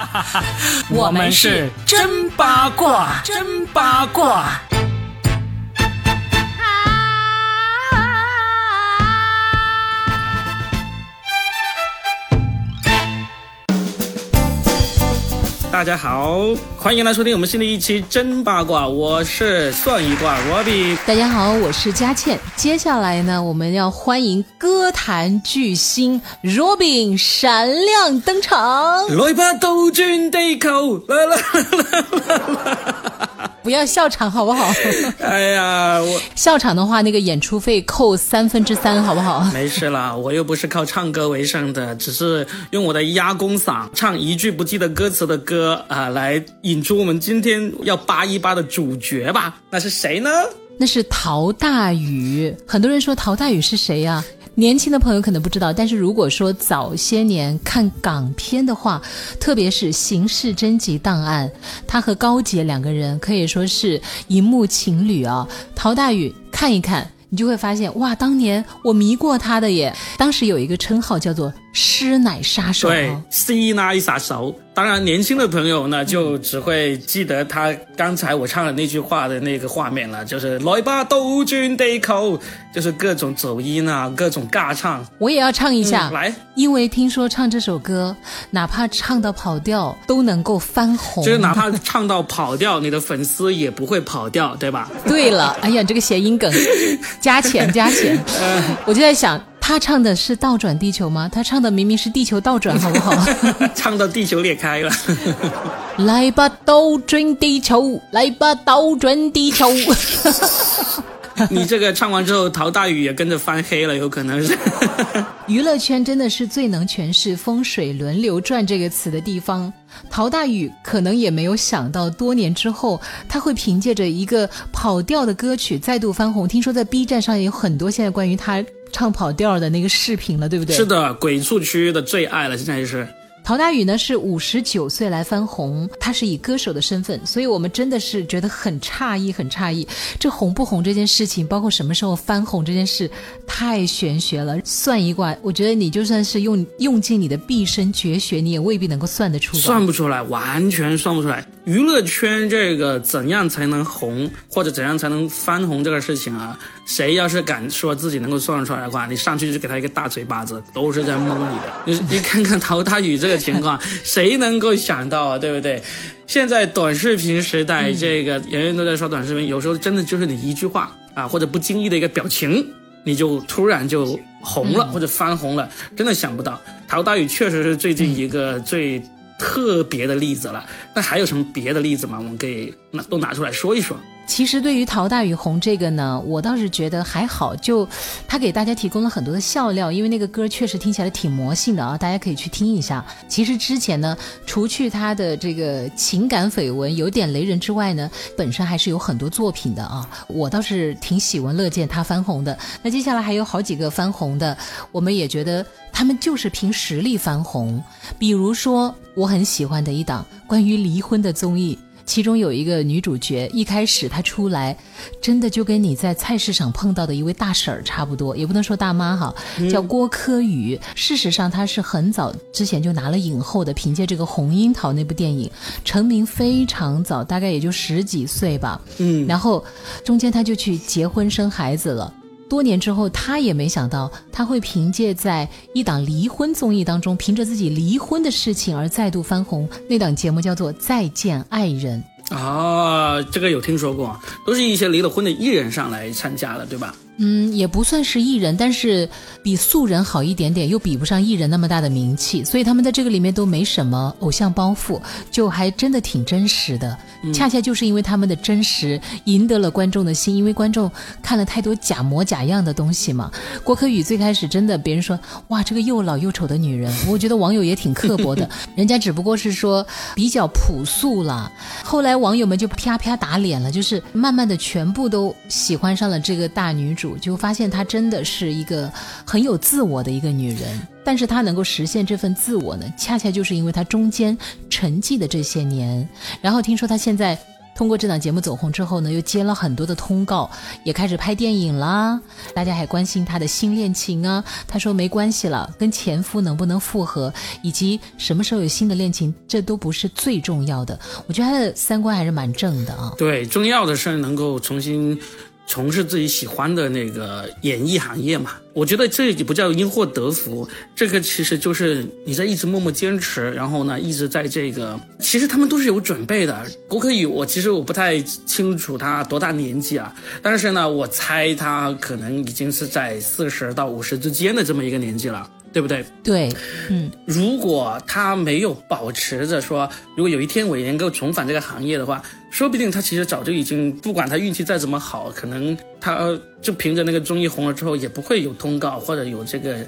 我们是真八卦，真八卦。大家好，欢迎来收听我们新的一期真八卦，我是算一卦 Robby。大家好，我是佳倩。接下来呢，我们要欢迎歌坛巨星 Robin 闪亮登场。来吧，斗转地球，啦啦啦啦啦！不要笑场好不好？哎呀，我 笑场的话，那个演出费扣三分之三，好不好？没事啦，我又不是靠唱歌为生的，只是用我的哑公嗓唱一句不记得歌词的歌啊，来引出我们今天要扒一扒的主角吧。那是谁呢？那是陶大宇。很多人说陶大宇是谁呀？年轻的朋友可能不知道，但是如果说早些年看港片的话，特别是《刑事侦缉档案》，他和高洁两个人可以说是荧幕情侣啊。陶大宇看一看，你就会发现，哇，当年我迷过他的耶。当时有一个称号叫做“师奶杀手”，对，师奶杀手。当然，年轻的朋友呢，就只会记得他刚才我唱的那句话的那个画面了，就是“来吧，斗转地球”，就是各种走音啊，各种尬唱。我也要唱一下，来，因为听说唱这首歌，哪怕唱到跑调都能够翻红，就是哪怕唱到跑调，你的粉丝也不会跑掉，对吧？对了，哎呀，这个谐音梗，加钱加钱，我就在想。他唱的是倒转地球吗？他唱的明明是地球倒转，好不好？唱到地球裂开了。来吧，倒转地球，来吧，倒转地球。你这个唱完之后，陶大宇也跟着翻黑了，有可能是。娱乐圈真的是最能诠释“风水轮流转”这个词的地方。陶大宇可能也没有想到，多年之后他会凭借着一个跑调的歌曲再度翻红。听说在 B 站上也有很多现在关于他。唱跑调的那个视频了，对不对？是的，鬼畜区的最爱了，现在就是。陶大宇呢是五十九岁来翻红，他是以歌手的身份，所以我们真的是觉得很诧异，很诧异。这红不红这件事情，包括什么时候翻红这件事，太玄学了。算一卦，我觉得你就算是用用尽你的毕生绝学，你也未必能够算得出来。算不出来，完全算不出来。娱乐圈这个怎样才能红，或者怎样才能翻红这个事情啊，谁要是敢说自己能够算得出来的话，你上去就给他一个大嘴巴子，都是在蒙你的。你你看看陶大宇这。个情况 谁能够想到啊？对不对？现在短视频时代，这个人人都在刷短视频，有时候真的就是你一句话啊，或者不经意的一个表情，你就突然就红了或者翻红了，真的想不到。陶大宇确实是最近一个最特别的例子了。那还有什么别的例子吗？我们可以拿都拿出来说一说。其实对于陶大宇红这个呢，我倒是觉得还好，就他给大家提供了很多的笑料，因为那个歌确实听起来挺魔性的啊，大家可以去听一下。其实之前呢，除去他的这个情感绯闻有点雷人之外呢，本身还是有很多作品的啊，我倒是挺喜闻乐见他翻红的。那接下来还有好几个翻红的，我们也觉得他们就是凭实力翻红，比如说我很喜欢的一档关于离婚的综艺。其中有一个女主角，一开始她出来，真的就跟你在菜市场碰到的一位大婶儿差不多，也不能说大妈哈，叫郭柯宇。事实上，她是很早之前就拿了影后的，凭借这个《红樱桃》那部电影成名非常早，大概也就十几岁吧。嗯，然后中间她就去结婚生孩子了。多年之后，他也没想到他会凭借在一档离婚综艺当中，凭着自己离婚的事情而再度翻红。那档节目叫做《再见爱人》啊，这个有听说过，都是一些离了婚的艺人上来参加的，对吧？嗯，也不算是艺人，但是比素人好一点点，又比不上艺人那么大的名气，所以他们在这个里面都没什么偶像包袱，就还真的挺真实的。恰恰就是因为他们的真实，赢得了观众的心，因为观众看了太多假模假样的东西嘛。郭可宇最开始真的，别人说哇，这个又老又丑的女人，我觉得网友也挺刻薄的，人家只不过是说比较朴素了。后来网友们就啪啪打脸了，就是慢慢的全部都喜欢上了这个大女主。就发现她真的是一个很有自我的一个女人，但是她能够实现这份自我呢，恰恰就是因为她中间沉寂的这些年。然后听说她现在通过这档节目走红之后呢，又接了很多的通告，也开始拍电影啦。大家还关心她的新恋情啊，她说没关系了，跟前夫能不能复合，以及什么时候有新的恋情，这都不是最重要的。我觉得他的三观还是蛮正的啊。对，重要的是能够重新。从事自己喜欢的那个演艺行业嘛，我觉得这也不叫因祸得福，这个其实就是你在一直默默坚持，然后呢一直在这个，其实他们都是有准备的。郭可宇，我其实我不太清楚他多大年纪啊，但是呢，我猜他可能已经是在四十到五十之间的这么一个年纪了。对不对？对，嗯，如果他没有保持着说，如果有一天我能够重返这个行业的话，说不定他其实早就已经，不管他运气再怎么好，可能他就凭着那个综艺红了之后，也不会有通告或者有这个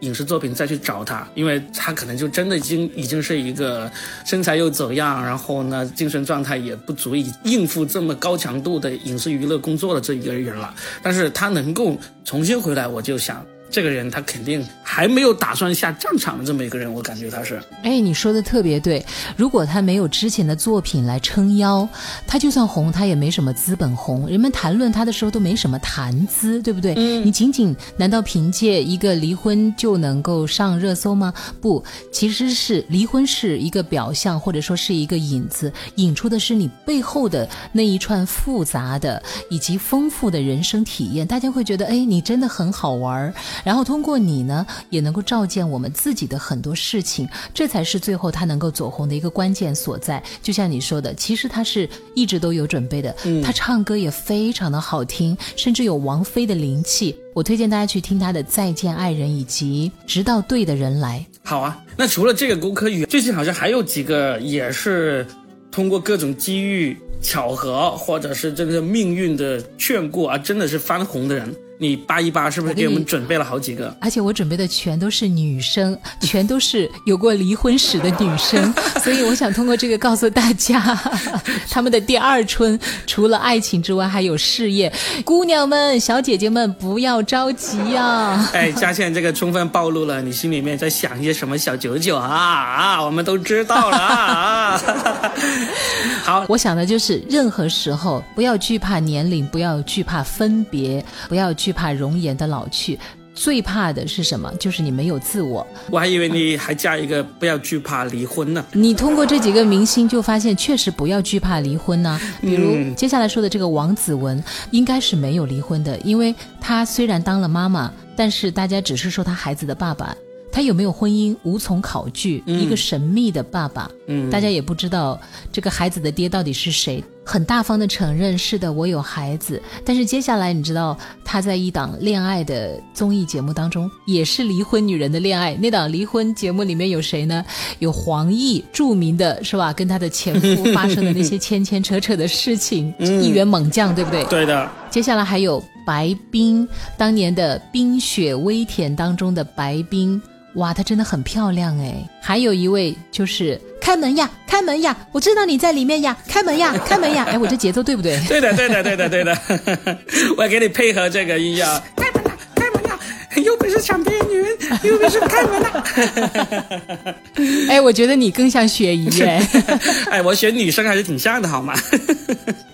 影视作品再去找他，因为他可能就真的已经已经是一个身材又走样，然后呢精神状态也不足以应付这么高强度的影视娱乐工作的这一个人了。但是他能够重新回来，我就想。这个人他肯定还没有打算下战场的这么一个人，我感觉他是。哎，你说的特别对。如果他没有之前的作品来撑腰，他就算红，他也没什么资本红。人们谈论他的时候都没什么谈资，对不对？嗯。你仅仅难道凭借一个离婚就能够上热搜吗？不，其实是离婚是一个表象，或者说是一个引子，引出的是你背后的那一串复杂的以及丰富的人生体验。大家会觉得，哎，你真的很好玩儿。然后通过你呢，也能够照见我们自己的很多事情，这才是最后他能够走红的一个关键所在。就像你说的，其实他是一直都有准备的，他唱歌也非常的好听，甚至有王菲的灵气。我推荐大家去听他的《再见爱人》以及《直到对的人来》。好啊，那除了这个郭柯宇，最近好像还有几个也是通过各种机遇、巧合，或者是这个命运的眷顾而真的是翻红的人。你扒一扒，是不是给我们准备了好几个？而且我准备的全都是女生，全都是有过离婚史的女生，所以我想通过这个告诉大家，他们的第二春除了爱情之外，还有事业。姑娘们、小姐姐们，不要着急呀！哎，佳倩，这个充分暴露了你心里面在想一些什么小九九啊啊！我们都知道了啊！好，我想的就是任何时候不要惧怕年龄，不要惧怕分别，不要。惧怕容颜的老去，最怕的是什么？就是你没有自我。我还以为你还加一个不要惧怕离婚呢。你通过这几个明星就发现，确实不要惧怕离婚呢。比如接下来说的这个王子文，应该是没有离婚的，因为他虽然当了妈妈，但是大家只是说他孩子的爸爸。他有没有婚姻无从考据，一个神秘的爸爸，嗯，大家也不知道这个孩子的爹到底是谁。很大方的承认，是的，我有孩子。但是接下来，你知道他在一档恋爱的综艺节目当中，也是离婚女人的恋爱。那档离婚节目里面有谁呢？有黄奕，著名的是吧？跟他的前夫发生的那些牵牵扯扯的事情，一员猛将，对不对？对的。接下来还有白冰，当年的《冰雪微甜》当中的白冰。哇，她真的很漂亮哎！还有一位就是开门呀，开门呀！我知道你在里面呀，开门呀，开门呀！哎，我这节奏对不对？对的，对的，对的，对的。我给你配合这个音乐。开门呀，开门呀！有本事抢别人女人，有本事开门呐！哎，我觉得你更像雪姨哎。哎，我选女生还是挺像的，好吗？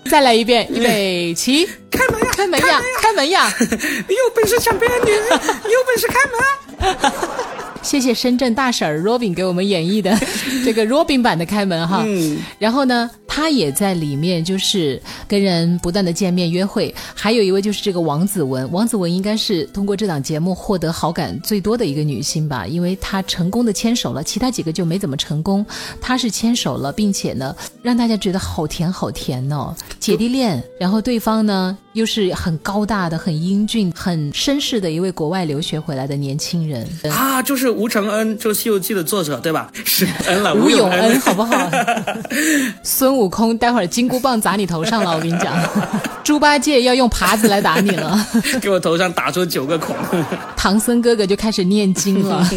再来一遍，预备起！开门呀，开门呀，开门呀！你有本事抢别人女人，有本事开门啊！谢谢深圳大婶 Robin 给我们演绎的 这个 Robin 版的开门哈，然后呢，他也在里面就是跟人不断的见面约会，还有一位就是这个王子文，王子文应该是通过这档节目获得好感最多的一个女星吧，因为她成功的牵手了，其他几个就没怎么成功，她是牵手了，并且呢让大家觉得好甜好甜哦，姐弟恋，然后对方呢又是很高大的、很英俊、很绅士的一位国外留学回来的年轻人啊，就是。吴承恩就是《西游记》的作者，对吧？是 恩了，吴永恩，好不好？孙悟空，待会儿金箍棒砸你头上了，我跟你讲，猪八戒要用耙子来打你了，给我头上打出九个孔。唐僧哥哥就开始念经了。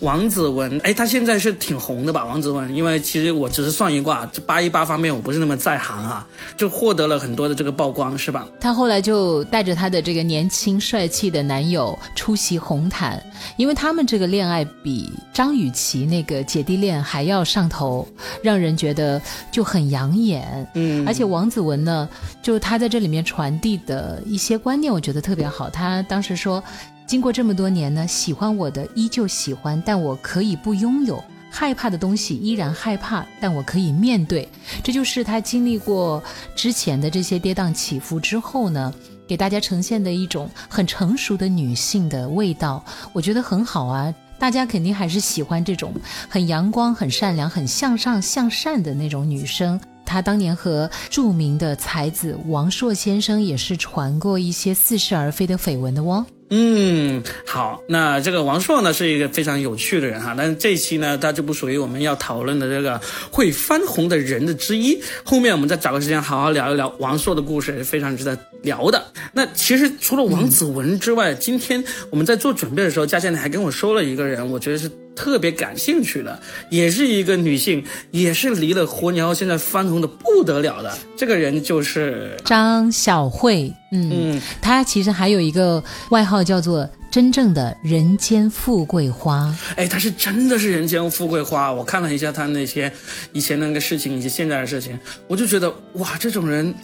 王子文，哎，他现在是挺红的吧？王子文，因为其实我只是算一卦，这八一八方面我不是那么在行啊。就获得了很多的这个曝光，是吧？她后来就带着她的这个年轻帅气的男友出席红毯，因为他们这个恋爱比张雨绮那个姐弟恋还要上头，让人觉得就很养眼。嗯，而且王子文呢，就他在这里面传递的一些观念，我觉得特别好。他当时说，经过这么多年呢，喜欢我的依旧喜欢，但我可以不拥有。害怕的东西依然害怕，但我可以面对。这就是他经历过之前的这些跌宕起伏之后呢，给大家呈现的一种很成熟的女性的味道。我觉得很好啊，大家肯定还是喜欢这种很阳光、很善良、很向上向善的那种女生。她当年和著名的才子王朔先生也是传过一些似是而非的绯闻的哦。嗯，好，那这个王朔呢是一个非常有趣的人哈，但是这一期呢他就不属于我们要讨论的这个会翻红的人的之一，后面我们再找个时间好好聊一聊王朔的故事，也是非常值得聊的。那其实除了王子文之外，今天我们在做准备的时候，佳倩还跟我说了一个人，我觉得是。特别感兴趣的，也是一个女性，也是离了婚，然后现在翻红的不得了的。这个人就是张小慧，嗯，她其实还有一个外号叫做“真正的人间富贵花”。哎，她是真的是人间富贵花。我看了一下她那些以前那个事情以及现在的事情，我就觉得哇，这种人。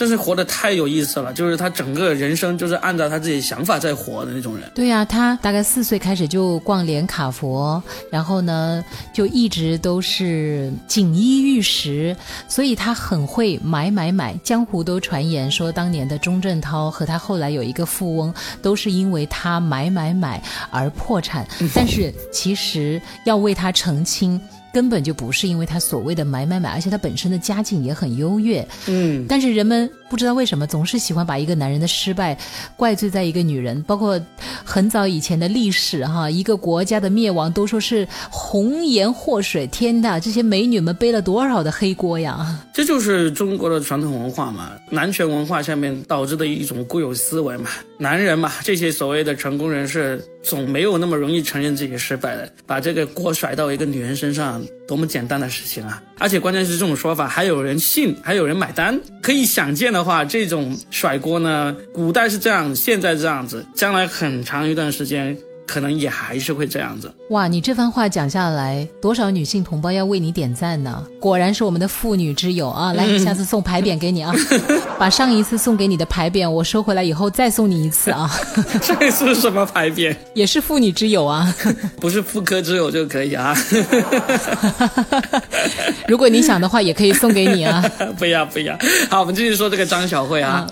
真是活得太有意思了，就是他整个人生就是按照他自己想法在活的那种人。对呀，他大概四岁开始就逛连卡佛，然后呢就一直都是锦衣玉食，所以他很会买买买。江湖都传言说，当年的钟镇涛和他后来有一个富翁，都是因为他买买买而破产。但是其实要为他澄清。根本就不是因为他所谓的买买买，而且他本身的家境也很优越。嗯，但是人们不知道为什么总是喜欢把一个男人的失败怪罪在一个女人，包括很早以前的历史哈，一个国家的灭亡都说是红颜祸水。天呐，这些美女们背了多少的黑锅呀！这就是中国的传统文化嘛，男权文化下面导致的一种固有思维嘛。男人嘛，这些所谓的成功人士总没有那么容易承认自己失败的，把这个锅甩到一个女人身上。多么简单的事情啊！而且关键是这种说法还有人信，还有人买单。可以想见的话，这种甩锅呢，古代是这样，现在这样子，将来很长一段时间。可能也还是会这样子哇！你这番话讲下来，多少女性同胞要为你点赞呢？果然是我们的妇女之友啊！来，下次送牌匾给你啊！把上一次送给你的牌匾我收回来以后再送你一次啊！这是什么牌匾？也是妇女之友啊！不是妇科之友就可以啊！如果你想的话，也可以送给你啊！不要不要！好，我们继续说这个张小慧啊，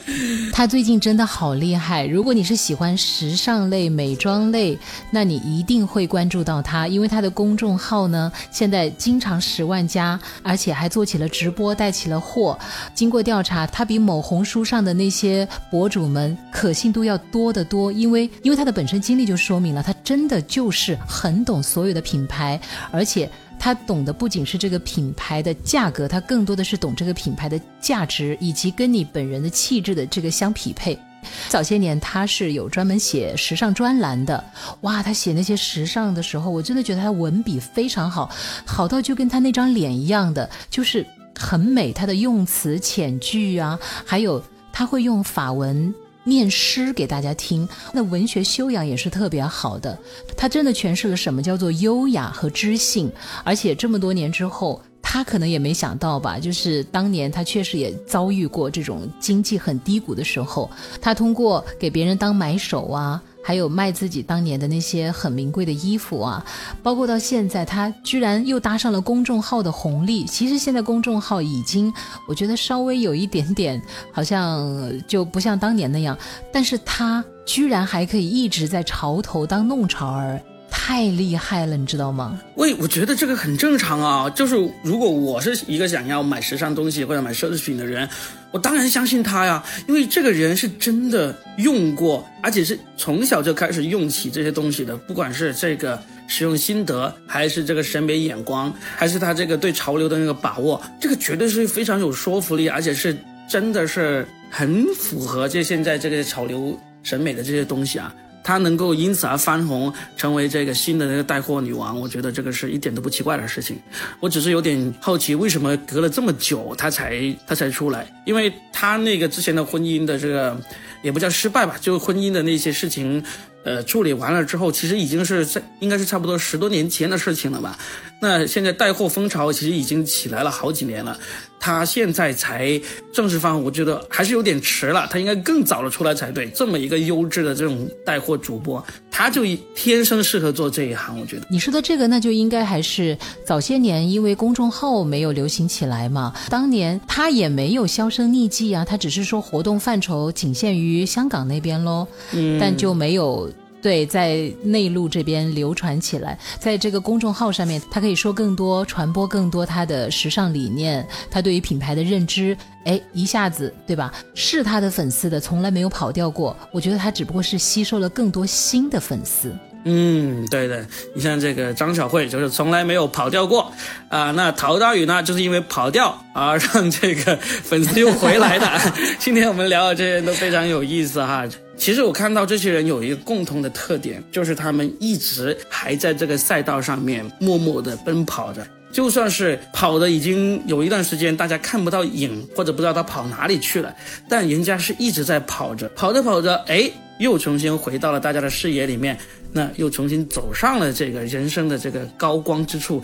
她最近真的好厉害。如果你是喜欢时尚类、美妆类，那你一定会关注到他，因为他的公众号呢，现在经常十万加，而且还做起了直播，带起了货。经过调查，他比某红书上的那些博主们可信度要多得多，因为因为他的本身经历就说明了，他真的就是很懂所有的品牌，而且他懂的不仅是这个品牌的价格，他更多的是懂这个品牌的价值，以及跟你本人的气质的这个相匹配。早些年他是有专门写时尚专栏的，哇，他写那些时尚的时候，我真的觉得他文笔非常好，好到就跟他那张脸一样的，就是很美。他的用词遣句啊，还有他会用法文念诗给大家听，那文学修养也是特别好的。他真的诠释了什么叫做优雅和知性，而且这么多年之后。他可能也没想到吧，就是当年他确实也遭遇过这种经济很低谷的时候，他通过给别人当买手啊，还有卖自己当年的那些很名贵的衣服啊，包括到现在，他居然又搭上了公众号的红利。其实现在公众号已经，我觉得稍微有一点点，好像就不像当年那样，但是他居然还可以一直在潮头当弄潮儿。太厉害了，你知道吗？喂，我觉得这个很正常啊。就是如果我是一个想要买时尚东西或者买奢侈品的人，我当然相信他呀，因为这个人是真的用过，而且是从小就开始用起这些东西的。不管是这个使用心得，还是这个审美眼光，还是他这个对潮流的那个把握，这个绝对是非常有说服力，而且是真的是很符合这现在这个潮流审美的这些东西啊。她能够因此而翻红，成为这个新的那个带货女王，我觉得这个是一点都不奇怪的事情。我只是有点好奇，为什么隔了这么久她才她才出来？因为她那个之前的婚姻的这个也不叫失败吧，就婚姻的那些事情。呃，处理完了之后，其实已经是在应该是差不多十多年前的事情了吧？那现在带货风潮其实已经起来了好几年了，他现在才正式翻红，我觉得还是有点迟了，他应该更早的出来才对。这么一个优质的这种带货主播，他就天生适合做这一行，我觉得。你说的这个，那就应该还是早些年因为公众号没有流行起来嘛，当年他也没有销声匿迹啊，他只是说活动范畴仅限于香港那边喽，嗯，但就没有。对，在内陆这边流传起来，在这个公众号上面，他可以说更多，传播更多他的时尚理念，他对于品牌的认知，哎，一下子，对吧？是他的粉丝的，从来没有跑掉过。我觉得他只不过是吸收了更多新的粉丝。嗯，对的，你像这个张小慧就是从来没有跑掉过啊。那陶大宇呢，就是因为跑掉而让这个粉丝又回来的。今天我们聊的这些都非常有意思哈。其实我看到这些人有一个共同的特点，就是他们一直还在这个赛道上面默默地奔跑着。就算是跑的已经有一段时间，大家看不到影或者不知道他跑哪里去了，但人家是一直在跑着，跑着跑着，哎，又重新回到了大家的视野里面，那又重新走上了这个人生的这个高光之处。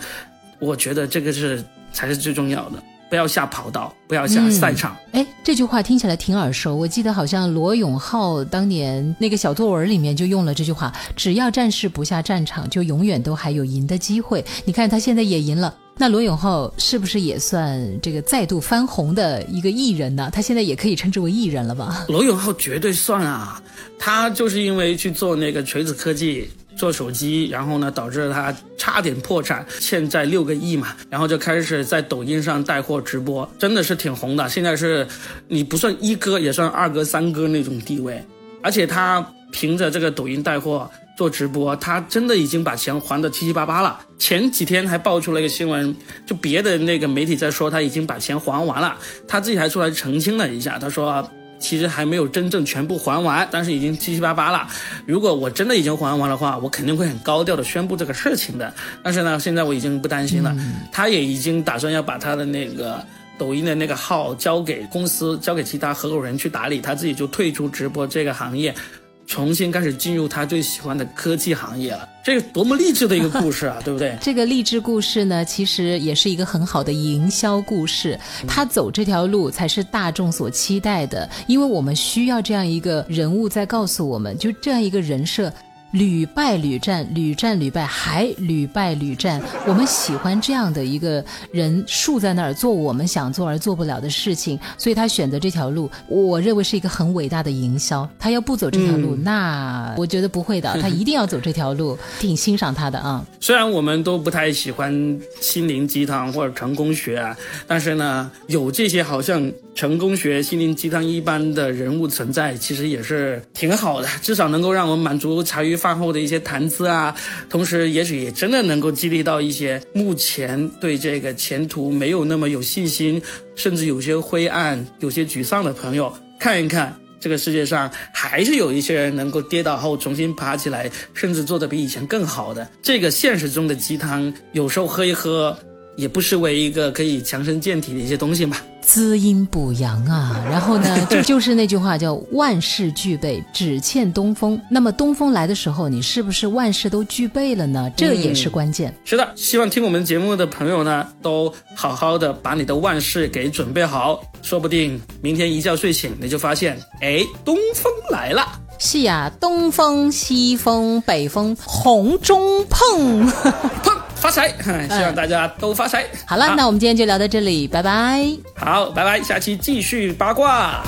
我觉得这个是才是最重要的。不要下跑道，不要下赛场。哎，这句话听起来挺耳熟。我记得好像罗永浩当年那个小作文里面就用了这句话：只要战士不下战场，就永远都还有赢的机会。你看他现在也赢了，那罗永浩是不是也算这个再度翻红的一个艺人呢？他现在也可以称之为艺人了吧？罗永浩绝对算啊，他就是因为去做那个锤子科技。做手机，然后呢，导致他差点破产，欠债六个亿嘛，然后就开始在抖音上带货直播，真的是挺红的。现在是，你不算一哥，也算二哥、三哥那种地位。而且他凭着这个抖音带货做直播，他真的已经把钱还的七七八八了。前几天还爆出了一个新闻，就别的那个媒体在说他已经把钱还完了，他自己还出来澄清了一下，他说。其实还没有真正全部还完，但是已经七七八八了。如果我真的已经还完的话，我肯定会很高调的宣布这个事情的。但是呢，现在我已经不担心了。他也已经打算要把他的那个抖音的那个号交给公司，交给其他合伙人去打理，他自己就退出直播这个行业。重新开始进入他最喜欢的科技行业了，这个多么励志的一个故事啊，对不对？这个励志故事呢，其实也是一个很好的营销故事。他走这条路才是大众所期待的，因为我们需要这样一个人物在告诉我们，就这样一个人设。屡败屡战，屡战屡败，还屡败屡战。我们喜欢这样的一个人竖在那儿做我们想做而做不了的事情，所以他选择这条路，我认为是一个很伟大的营销。他要不走这条路，那我觉得不会的，他一定要走这条路，挺欣赏他的啊。虽然我们都不太喜欢心灵鸡汤或者成功学啊，但是呢，有这些好像成功学、心灵鸡汤一般的人物存在，其实也是挺好的，至少能够让我们满足茶余。饭后的一些谈资啊，同时也许也真的能够激励到一些目前对这个前途没有那么有信心，甚至有些灰暗、有些沮丧的朋友，看一看这个世界上还是有一些人能够跌倒后重新爬起来，甚至做得比以前更好的。这个现实中的鸡汤，有时候喝一喝。也不失为一个可以强身健体的一些东西嘛，滋阴补阳啊。然后呢，就就是那句话叫万事俱备，只欠东风。那么东风来的时候，你是不是万事都具备了呢？这也是关键。是的，希望听我们节目的朋友呢，都好好的把你的万事给准备好，说不定明天一觉睡醒，你就发现，哎，东风来了。是呀，东风、西风、北风，红中碰碰。发财，希望大家都发财。好了，那我们今天就聊到这里，拜拜。好，拜拜，下期继续八卦。